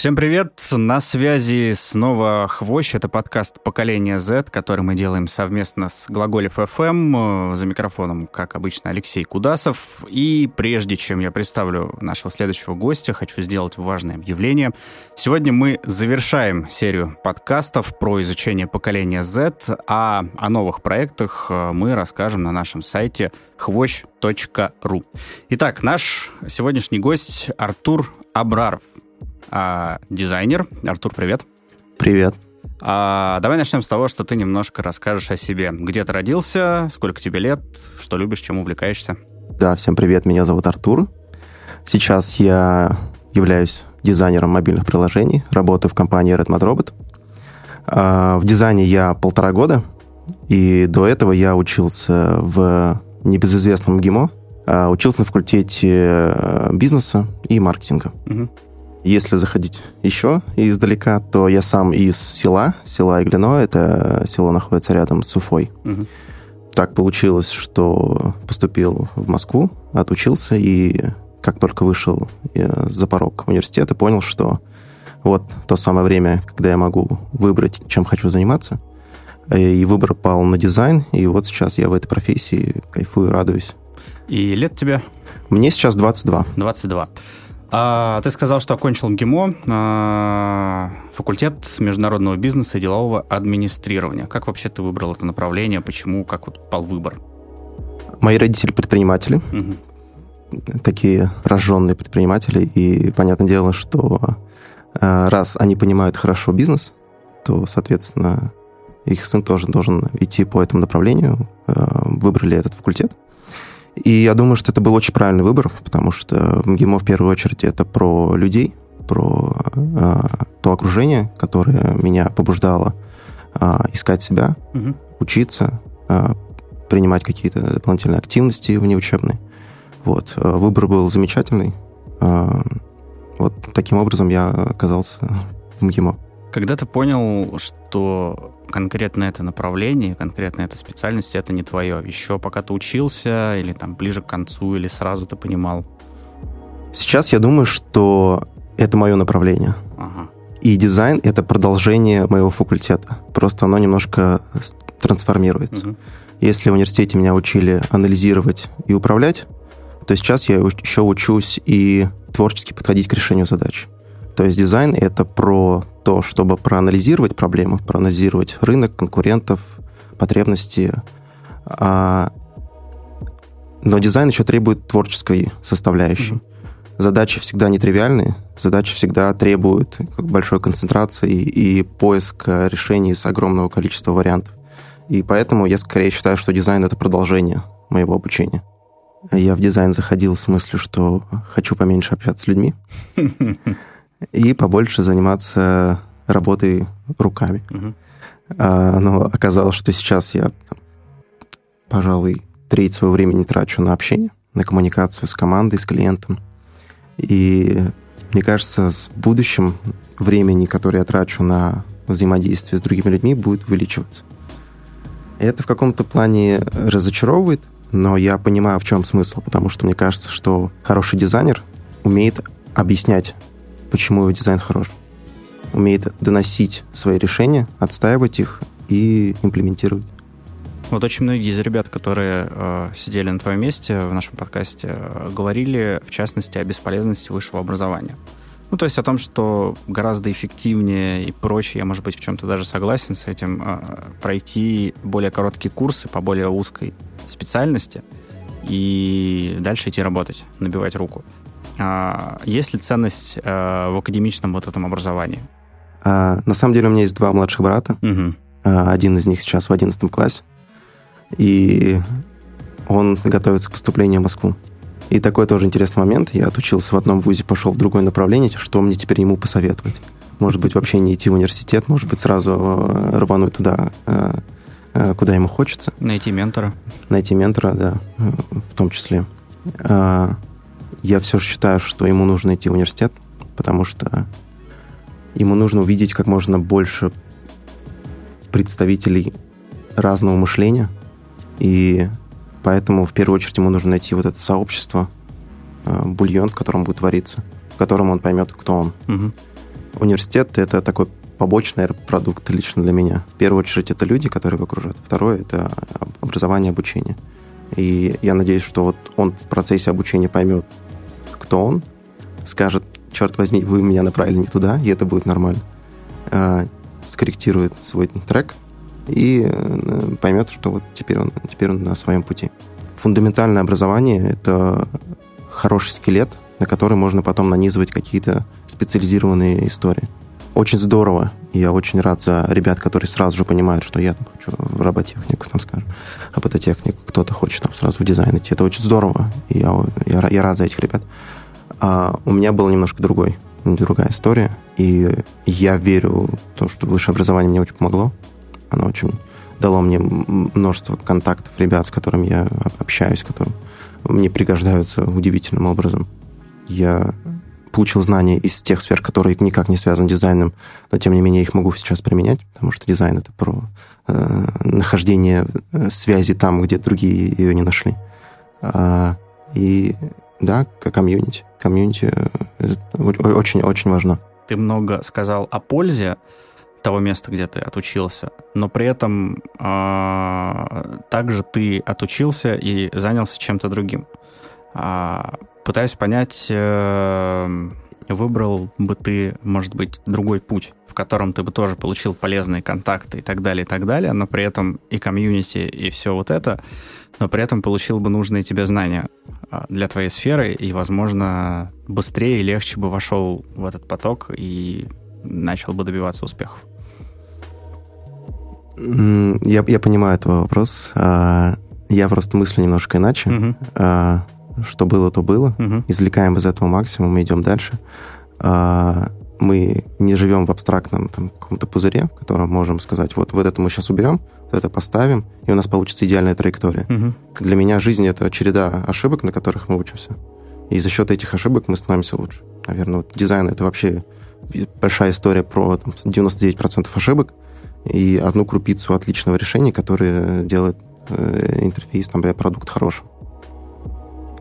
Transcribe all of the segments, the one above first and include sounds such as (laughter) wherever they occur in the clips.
Всем привет! На связи снова Хвощ. Это подкаст «Поколение Z», который мы делаем совместно с Глаголев FM. За микрофоном, как обычно, Алексей Кудасов. И прежде чем я представлю нашего следующего гостя, хочу сделать важное объявление. Сегодня мы завершаем серию подкастов про изучение поколения Z, а о новых проектах мы расскажем на нашем сайте хвощ.ру. Итак, наш сегодняшний гость Артур Абраров — а, дизайнер. Артур, привет. Привет. А, давай начнем с того, что ты немножко расскажешь о себе. Где ты родился, сколько тебе лет, что любишь, чем увлекаешься. Да, всем привет, меня зовут Артур. Сейчас я являюсь дизайнером мобильных приложений, работаю в компании Redmond Robot. А, в дизайне я полтора года, и до этого я учился в небезызвестном ГИМО, а, учился на факультете э, бизнеса и маркетинга. Угу. Если заходить еще издалека, то я сам из села, села Иглино, это село находится рядом с Уфой. Угу. Так получилось, что поступил в Москву, отучился, и как только вышел э, за порог университета, понял, что вот то самое время, когда я могу выбрать, чем хочу заниматься. И выбор пал на дизайн, и вот сейчас я в этой профессии кайфую, радуюсь. И лет тебе? Мне сейчас 22. 22. А, ты сказал, что окончил МГИМО, а, факультет международного бизнеса и делового администрирования. Как вообще ты выбрал это направление? Почему? Как вот пал выбор? Мои родители предприниматели. Угу. Такие рожженные предприниматели. И понятное дело, что а, раз они понимают хорошо бизнес, то, соответственно, их сын тоже должен идти по этому направлению. А, выбрали этот факультет. И я думаю, что это был очень правильный выбор, потому что МГИМО в первую очередь это про людей, про э, то окружение, которое меня побуждало э, искать себя, угу. учиться, э, принимать какие-то дополнительные активности внеучебные. Вот. Выбор был замечательный. Э, вот таким образом я оказался в МГИМО. Когда ты понял, что конкретно это направление, конкретно эта специальность, это не твое. Еще пока ты учился, или там ближе к концу, или сразу ты понимал? Сейчас я думаю, что это мое направление. Ага. И дизайн — это продолжение моего факультета. Просто оно немножко трансформируется. Угу. Если в университете меня учили анализировать и управлять, то сейчас я еще учусь и творчески подходить к решению задач. То есть дизайн — это про то, чтобы проанализировать проблемы, проанализировать рынок, конкурентов, потребности. А... Но дизайн еще требует творческой составляющей. Mm-hmm. Задачи всегда нетривиальные, задачи всегда требуют большой концентрации и поиска решений с огромного количества вариантов. И поэтому я скорее считаю, что дизайн — это продолжение моего обучения. Я в дизайн заходил с мыслью, что хочу поменьше общаться с людьми. (laughs) и побольше заниматься работой руками. Угу. А, но оказалось, что сейчас я, пожалуй, треть своего времени трачу на общение, на коммуникацию с командой, с клиентом. И мне кажется, в будущем времени, которое я трачу на взаимодействие с другими людьми, будет увеличиваться. Это в каком-то плане разочаровывает, но я понимаю, в чем смысл, потому что мне кажется, что хороший дизайнер умеет объяснять почему его дизайн хорош. Умеет доносить свои решения, отстаивать их и имплементировать. Вот очень многие из ребят, которые э, сидели на твоем месте в нашем подкасте, э, говорили, в частности, о бесполезности высшего образования. Ну, то есть о том, что гораздо эффективнее и проще, я, может быть, в чем-то даже согласен с этим, э, пройти более короткие курсы по более узкой специальности и дальше идти работать, набивать руку. А, есть ли ценность а, в академичном вот этом образовании? А, на самом деле у меня есть два младших брата. Угу. Один из них сейчас в 11 классе. И он готовится к поступлению в Москву. И такой тоже интересный момент. Я отучился в одном вузе, пошел в другое направление. Что мне теперь ему посоветовать? Может быть, вообще не идти в университет, может быть, сразу рвануть туда, куда ему хочется. Найти ментора. Найти ментора, да, в том числе я все же считаю, что ему нужно идти в университет, потому что ему нужно увидеть как можно больше представителей разного мышления, и поэтому в первую очередь ему нужно найти вот это сообщество, э, бульон, в котором будет вариться, в котором он поймет, кто он. Угу. университет — это такой побочный продукт лично для меня. В первую очередь, это люди, которые его окружают. Второе — это образование, обучение. И я надеюсь, что вот он в процессе обучения поймет, кто он, скажет, черт возьми, вы меня направили не туда, и это будет нормально. Э, скорректирует свой трек и э, поймет, что вот теперь он, теперь он на своем пути. Фундаментальное образование — это хороший скелет, на который можно потом нанизывать какие-то специализированные истории. Очень здорово. Я очень рад за ребят, которые сразу же понимают, что я там, хочу в роботехнику, там, скажем, робототехнику, кто-то хочет там сразу в дизайн идти. Это очень здорово. Я, я, я рад за этих ребят. А у меня был немножко другой, другая история. И я верю в то, что высшее образование мне очень помогло. Оно очень дало мне множество контактов ребят, с которыми я общаюсь, которые мне пригождаются удивительным образом. Я получил знания из тех сфер, которые никак не связаны с дизайном, но тем не менее их могу сейчас применять, потому что дизайн это про э, нахождение э, связи там, где другие ее не нашли. А, и да, комьюнити. Комьюнити очень-очень важно. Ты много сказал о пользе того места, где ты отучился, но при этом э, также ты отучился и занялся чем-то другим. Э, пытаюсь понять, э, выбрал бы ты, может быть, другой путь, в котором ты бы тоже получил полезные контакты и так далее, и так далее, но при этом и комьюнити, и все вот это, но при этом получил бы нужные тебе знания а, для твоей сферы и, возможно, быстрее и легче бы вошел в этот поток и начал бы добиваться успехов. Я, я понимаю твой вопрос. А, я просто мыслю немножко иначе. Угу. Что было, то было. Угу. Извлекаем из этого максимум и идем дальше. Мы не живем в абстрактном там, каком-то пузыре, в котором можем сказать, вот, вот это мы сейчас уберем, вот это поставим, и у нас получится идеальная траектория. Угу. Для меня жизнь — это череда ошибок, на которых мы учимся. И за счет этих ошибок мы становимся лучше. Наверное, вот дизайн — это вообще большая история про там, 99% ошибок, и одну крупицу отличного решения, которое делает э, интерфейс, там, продукт хорошим.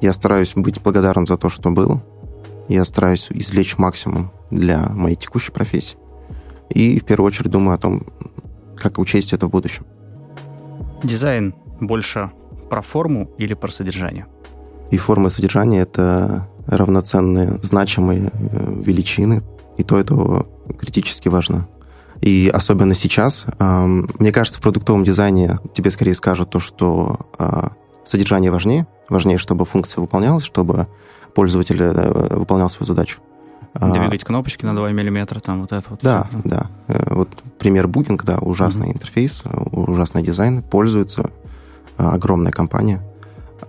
Я стараюсь быть благодарен за то, что было. Я стараюсь извлечь максимум для моей текущей профессии. И в первую очередь думаю о том, как учесть это в будущем. Дизайн больше про форму или про содержание? И форма и содержание — это равноценные, значимые э, величины. И то, это критически важно. И особенно сейчас, мне кажется, в продуктовом дизайне тебе скорее скажут то, что а, содержание важнее, важнее, чтобы функция выполнялась, чтобы пользователь э, выполнял свою задачу. А, Двигать кнопочки на 2 миллиметра, там вот это вот. Да, все. да. Э, вот пример Booking, да, ужасный mm-hmm. интерфейс, ужасный дизайн, пользуется а, огромная компания.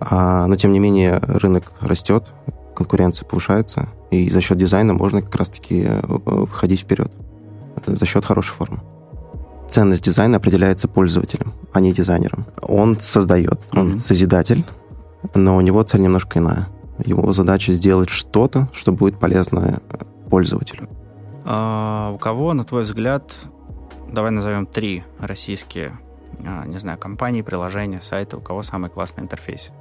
Но, тем не менее, рынок растет, конкуренция повышается, и за счет дизайна можно как раз-таки э, входить вперед за счет хорошей формы. Ценность дизайна определяется пользователем, а не дизайнером. Он создает, он mm-hmm. созидатель, но у него цель немножко иная. Его задача сделать что-то, что будет полезно пользователю. А у кого, на твой взгляд, давай назовем три российские, а, не знаю, компании, приложения, сайты, у кого самый классный интерфейс?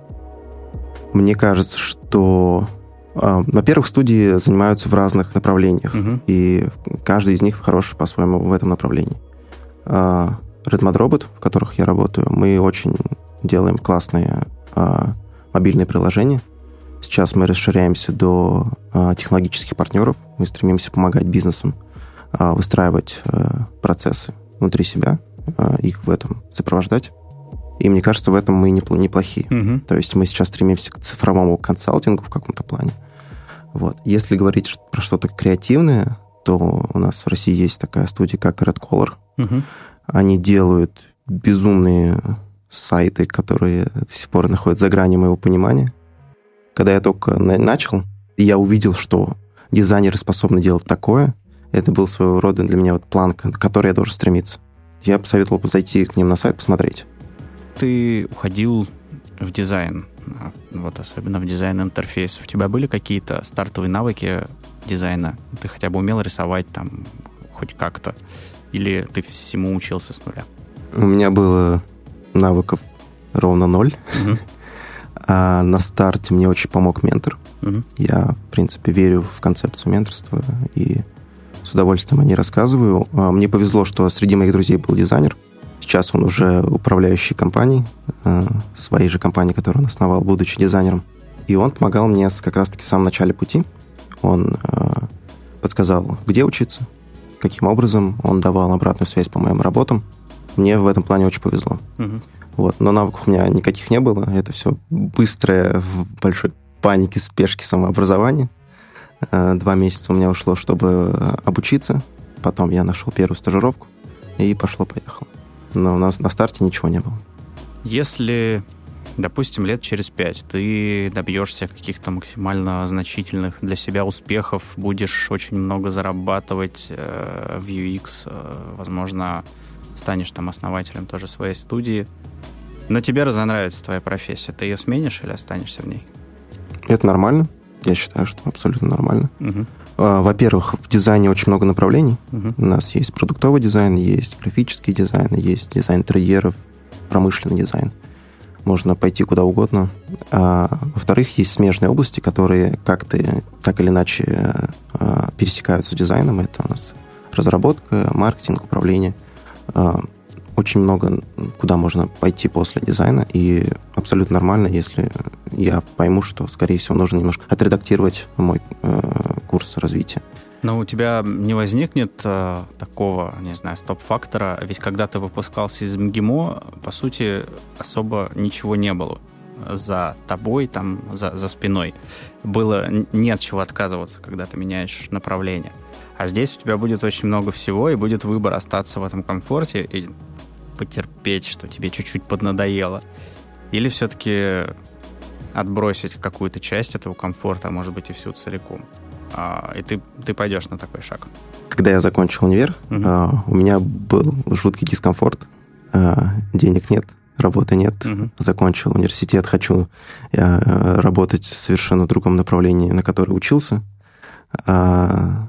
Мне кажется, что а, во-первых, студии занимаются в разных направлениях, угу. и каждый из них хорош по-своему в этом направлении. А, Redmond Robot, в которых я работаю, мы очень делаем классные а, мобильные приложения. Сейчас мы расширяемся до технологических партнеров. Мы стремимся помогать бизнесам выстраивать процессы внутри себя, их в этом сопровождать. И мне кажется, в этом мы неплохие. Угу. То есть мы сейчас стремимся к цифровому консалтингу в каком-то плане. Вот. Если говорить про что-то креативное, то у нас в России есть такая студия, как Red Color. Угу. Они делают безумные сайты, которые до сих пор находятся за гранью моего понимания. Когда я только начал, я увидел, что дизайнеры способны делать такое. Это был своего рода для меня вот планка, к которой я должен стремиться. Я бы советовал зайти к ним на сайт, посмотреть ты уходил в дизайн, а, вот особенно в дизайн интерфейсов, у тебя были какие-то стартовые навыки дизайна? Ты хотя бы умел рисовать там хоть как-то? Или ты всему учился с нуля? У меня было навыков ровно ноль. Угу. (laughs) А на старте мне очень помог ментор. Угу. Я, в принципе, верю в концепцию менторства и с удовольствием о ней рассказываю. А, мне повезло, что среди моих друзей был дизайнер. Сейчас он уже управляющий компанией, а, своей же компании, которую он основал, будучи дизайнером. И он помогал мне как раз-таки в самом начале пути. Он подсказал, где учиться, каким образом. Он давал обратную связь по моим работам. Мне в этом плане очень повезло. Угу. Вот. Но навыков у меня никаких не было. Это все быстрое, в большой панике, спешке самообразование. Э, два месяца у меня ушло, чтобы обучиться. Потом я нашел первую стажировку и пошло-поехало. Но у нас на старте ничего не было. Если, допустим, лет через пять ты добьешься каких-то максимально значительных для себя успехов, будешь очень много зарабатывать э, в UX, э, возможно, станешь там основателем тоже своей студии, но тебе разонравится твоя профессия, ты ее сменишь или останешься в ней? Это нормально. Я считаю, что абсолютно нормально. Угу. Во-первых, в дизайне очень много направлений. Угу. У нас есть продуктовый дизайн, есть графический дизайн, есть дизайн интерьеров, промышленный дизайн. Можно пойти куда угодно. А, во-вторых, есть смежные области, которые как-то так или иначе а, пересекаются с дизайном. Это у нас разработка, маркетинг, управление. А, очень много, куда можно пойти после дизайна, и абсолютно нормально, если я пойму, что, скорее всего, нужно немножко отредактировать мой э, курс развития. Но у тебя не возникнет э, такого, не знаю, стоп-фактора, ведь когда ты выпускался из МГИМО, по сути, особо ничего не было за тобой, там, за, за спиной. Было не от чего отказываться, когда ты меняешь направление. А здесь у тебя будет очень много всего, и будет выбор остаться в этом комфорте и потерпеть, что тебе чуть-чуть поднадоело? Или все-таки отбросить какую-то часть этого комфорта, а может быть и всю целиком? А, и ты, ты пойдешь на такой шаг. Когда я закончил универ, угу. а, у меня был жуткий дискомфорт. А, денег нет, работы нет. Угу. Закончил университет, хочу а, работать в совершенно другом направлении, на которое учился. А,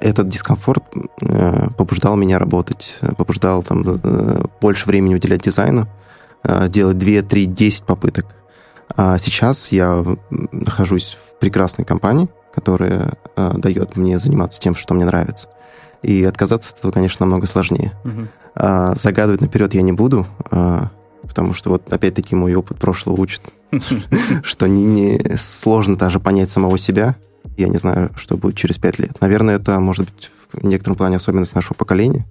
этот дискомфорт э, побуждал меня работать, побуждал там, э, больше времени уделять дизайну, э, делать 2, 3, 10 попыток. А сейчас я нахожусь в прекрасной компании, которая дает мне заниматься тем, что мне нравится. И отказаться от этого, конечно, намного сложнее. Угу. А, загадывать наперед я не буду, а, потому что вот опять-таки мой опыт прошлого учит, (laughs) что не сложно даже понять самого себя, я не знаю, что будет через пять лет. Наверное, это может быть в некотором плане особенность нашего поколения.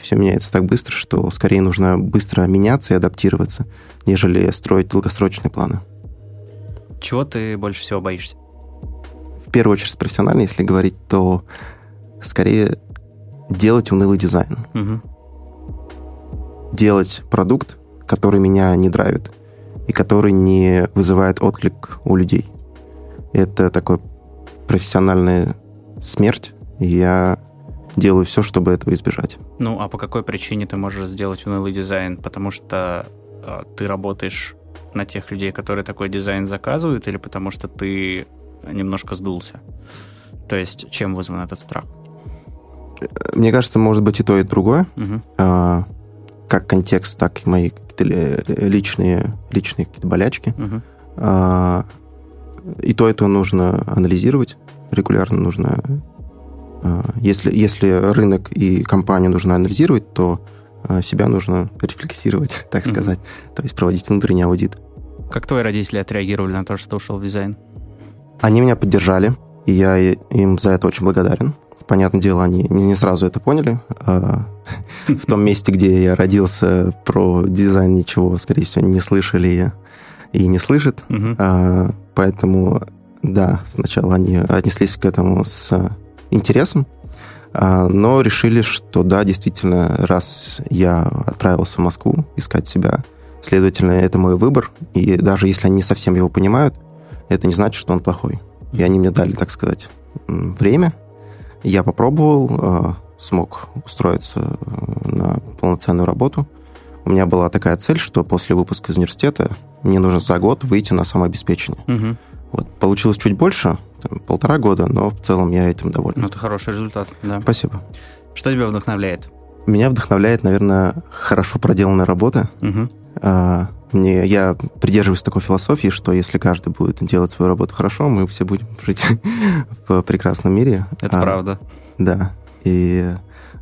Все меняется так быстро, что скорее нужно быстро меняться и адаптироваться, нежели строить долгосрочные планы. Чего ты больше всего боишься? В первую очередь профессионально, если говорить, то скорее делать унылый дизайн. Угу. Делать продукт, который меня не драйвит и который не вызывает отклик у людей. Это такой профессиональная смерть, и я делаю все, чтобы этого избежать. Ну, а по какой причине ты можешь сделать унылый дизайн? Потому что э, ты работаешь на тех людей, которые такой дизайн заказывают, или потому что ты немножко сдулся? То есть чем вызван этот страх? Мне кажется, может быть и то, и другое. Угу. А, как контекст, так и мои личные, личные какие-то болячки. Угу. А, и то, и то нужно анализировать регулярно нужно... А, если, если рынок и компанию нужно анализировать, то а, себя нужно рефлексировать, (laughs) так mm-hmm. сказать. То есть проводить внутренний аудит. Как твои родители отреагировали на то, что ты ушел в дизайн? Они меня поддержали, и я им за это очень благодарен. Понятное дело, они не сразу это поняли. А, (laughs) в том месте, где я родился, про дизайн ничего, скорее всего, не слышали и не слышат. Поэтому да, сначала они отнеслись к этому с интересом, а, но решили, что да, действительно, раз я отправился в Москву искать себя, следовательно, это мой выбор, и даже если они не совсем его понимают, это не значит, что он плохой. И они мне дали, так сказать, время. Я попробовал, а, смог устроиться э, на полноценную работу. У меня была такая цель, что после выпуска из университета мне нужно за год выйти на самообеспечение. Угу. Вот, получилось чуть больше, там, полтора года, но в целом я этим доволен. Ну, это хороший результат, да. Спасибо. Что тебя вдохновляет? Меня вдохновляет, наверное, хорошо проделанная работа. Угу. А, мне, я придерживаюсь такой философии, что если каждый будет делать свою работу хорошо, мы все будем жить (laughs) в прекрасном мире. Это а, правда. Да. И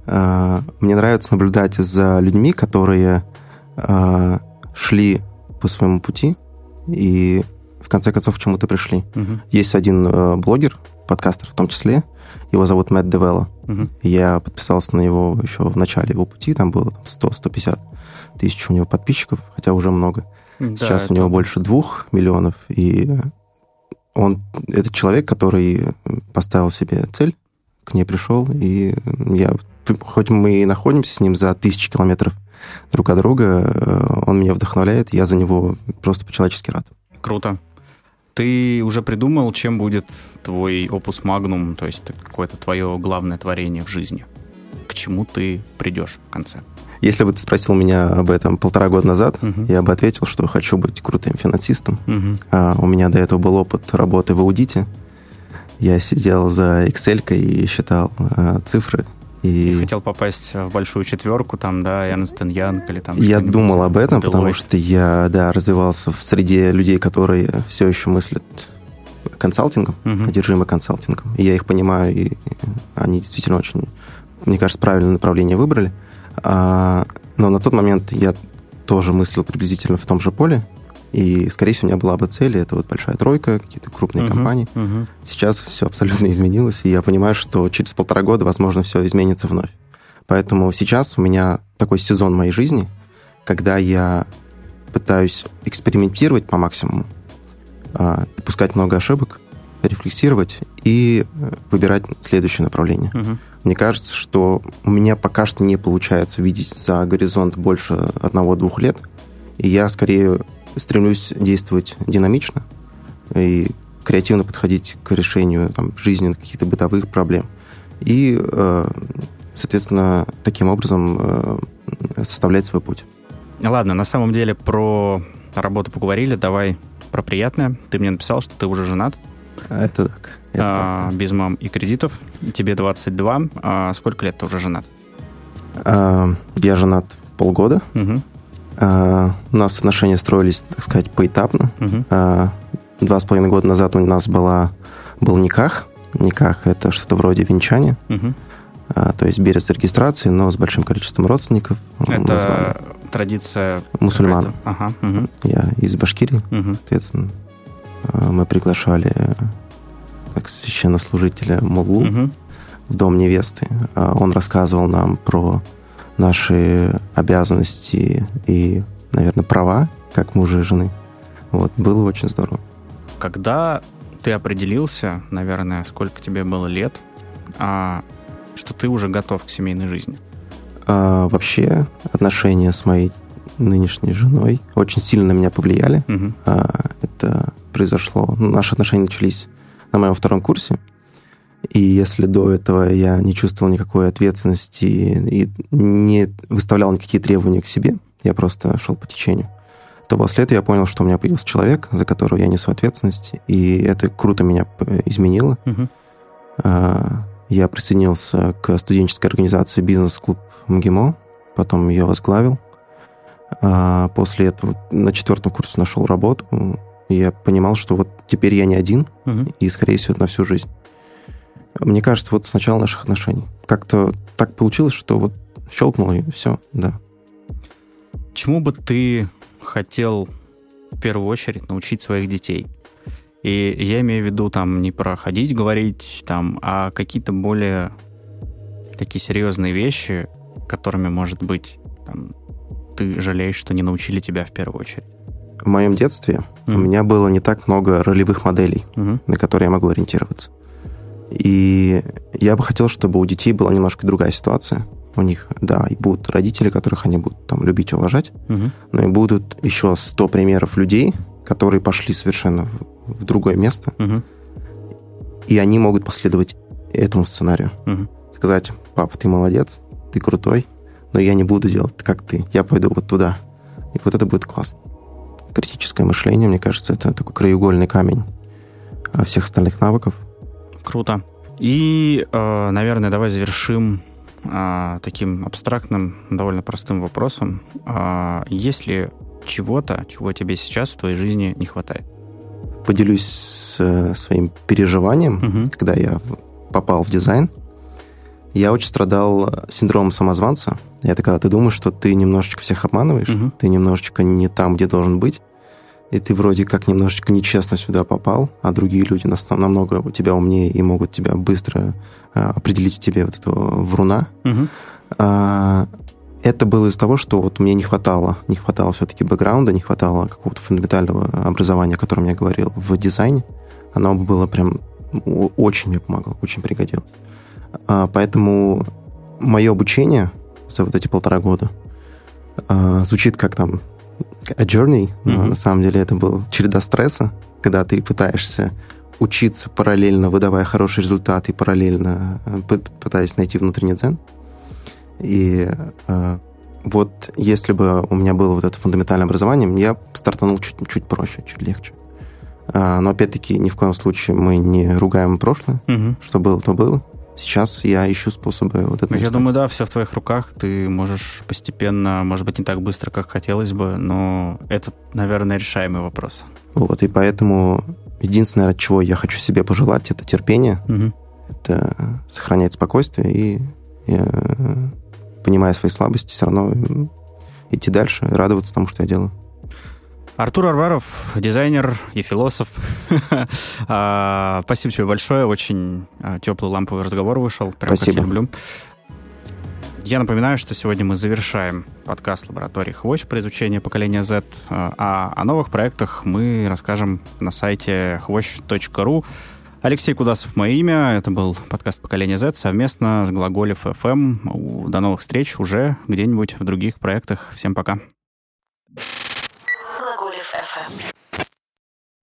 э, мне нравится наблюдать за людьми, которые э, шли по своему пути и в конце концов к чему-то пришли. Угу. Есть один э, блогер, подкастер в том числе, его зовут Мэтт Девелла. Угу. Я подписался на него еще в начале его пути, там было 100-150 тысяч у него подписчиков, хотя уже много. Да, Сейчас это... у него больше двух миллионов, и он, этот человек, который поставил себе цель, к ней пришел, и я, хоть мы и находимся с ним за тысячи километров друг от друга, э, он меня вдохновляет, я за него просто по-человечески рад. Круто. Ты уже придумал, чем будет твой опус магнум, то есть какое-то твое главное творение в жизни? К чему ты придешь в конце? Если бы ты спросил меня об этом полтора года назад, uh-huh. я бы ответил, что хочу быть крутым финансистом. Uh-huh. А у меня до этого был опыт работы в аудите. Я сидел за Excel и считал а, цифры и... и хотел попасть в большую четверку, там, да, Ernst Young или там... Я думал об этом, Deloitte. потому что я, да, развивался в среде людей, которые все еще мыслят консалтингом, угу. одержимы консалтингом. И я их понимаю, и они действительно очень, мне кажется, правильное направление выбрали. А, но на тот момент я тоже мыслил приблизительно в том же поле, и, скорее всего, у меня была бы цель, это вот большая тройка, какие-то крупные uh-huh, компании. Uh-huh. Сейчас все абсолютно изменилось, и я понимаю, что через полтора года, возможно, все изменится вновь. Поэтому сейчас у меня такой сезон моей жизни, когда я пытаюсь экспериментировать по максимуму, а, допускать много ошибок, рефлексировать и э, выбирать следующее направление. Uh-huh. Мне кажется, что у меня пока что не получается видеть за горизонт больше одного-двух лет, и я скорее стремлюсь действовать динамично и креативно подходить к решению там, жизненных каких-то бытовых проблем. И, э, соответственно, таким образом э, составлять свой путь. Ладно, на самом деле про работу поговорили, давай про приятное. Ты мне написал, что ты уже женат. Это так. Это а, так да. Без мам и кредитов. Тебе 22. А сколько лет ты уже женат? А, я женат полгода. Угу. Uh, у нас отношения строились, так сказать, поэтапно. Uh-huh. Два с половиной года назад у нас была, был никах. Никах – это что-то вроде венчания. Uh, то есть берет регистрации, но с большим количеством родственников. Это назвали. традиция Мусульман. Ага. Uh-huh. Я из Башкирии, uh-huh. соответственно. Мы приглашали как священнослужителя Муллу uh-huh. в дом невесты. Он рассказывал нам про наши обязанности и, наверное, права, как мужа и жены. Вот, было очень здорово. Когда ты определился, наверное, сколько тебе было лет, а, что ты уже готов к семейной жизни? А, вообще, отношения с моей нынешней женой очень сильно на меня повлияли. Угу. А, это произошло... Ну, наши отношения начались на моем втором курсе. И если до этого я не чувствовал никакой ответственности и не выставлял никакие требования к себе, я просто шел по течению, то после этого я понял, что у меня появился человек, за которого я несу ответственность, и это круто меня изменило. Угу. Я присоединился к студенческой организации «Бизнес-клуб МГИМО», потом ее возглавил. А после этого на четвертом курсе нашел работу, и я понимал, что вот теперь я не один, угу. и, скорее всего, на всю жизнь. Мне кажется, вот с начала наших отношений. Как-то так получилось, что вот щелкнуло, и все, да. Чему бы ты хотел в первую очередь научить своих детей? И я имею в виду там не про ходить, говорить, там, а какие-то более такие серьезные вещи, которыми, может быть, там, ты жалеешь, что не научили тебя в первую очередь. В моем детстве mm-hmm. у меня было не так много ролевых моделей, mm-hmm. на которые я могу ориентироваться. И я бы хотел, чтобы у детей была немножко другая ситуация. У них, да, и будут родители, которых они будут там любить, уважать, угу. но и будут еще 100 примеров людей, которые пошли совершенно в, в другое место, угу. и они могут последовать этому сценарию. Угу. Сказать, папа, ты молодец, ты крутой, но я не буду делать как ты, я пойду вот туда. И вот это будет классно. Критическое мышление, мне кажется, это такой краеугольный камень а, всех остальных навыков – Круто. И, э, наверное, давай завершим э, таким абстрактным, довольно простым вопросом. Э, есть ли чего-то, чего тебе сейчас в твоей жизни не хватает? Поделюсь своим переживанием, угу. когда я попал в дизайн. Я очень страдал синдромом самозванца. Это когда ты думаешь, что ты немножечко всех обманываешь, угу. ты немножечко не там, где должен быть, и ты вроде как немножечко нечестно сюда попал, а другие люди намного у тебя умнее и могут тебя быстро а, определить в тебе вот этого вруна. Угу. А, это было из-за того, что вот мне не хватало, не хватало все-таки бэкграунда, не хватало какого-то фундаментального образования, о котором я говорил, в дизайне. Оно было прям очень мне помогало, очень пригодилось. А, поэтому мое обучение за вот эти полтора года а, звучит как там a journey, но mm-hmm. на самом деле это был череда стресса, когда ты пытаешься учиться параллельно, выдавая хороший результат и параллельно э, пытаясь найти внутренний дзен. И э, вот если бы у меня было вот это фундаментальное образование, я стартанул чуть, чуть проще, чуть легче. А, но опять-таки ни в коем случае мы не ругаем прошлое. Угу. Что было, то было. Сейчас я ищу способы вот это. Ну, я думаю, да, все в твоих руках. Ты можешь постепенно, может быть, не так быстро, как хотелось бы, но это, наверное, решаемый вопрос. Вот, и поэтому единственное, от чего я хочу себе пожелать, это терпение, угу. это сохранять спокойствие и, и понимая свои слабости, все равно идти дальше радоваться тому, что я делаю. Артур Арбаров, дизайнер и философ. (laughs) А, спасибо тебе большое. Очень а, теплый ламповый разговор вышел. Прям Спасибо. как я люблю. Я напоминаю, что сегодня мы завершаем подкаст лаборатории Хвощ про изучение поколения Z, а о новых проектах мы расскажем на сайте хвощ.ру. Алексей Кудасов мое имя. Это был подкаст «Поколение Z» совместно с Глаголев FM. До новых встреч уже где-нибудь в других проектах. Всем пока.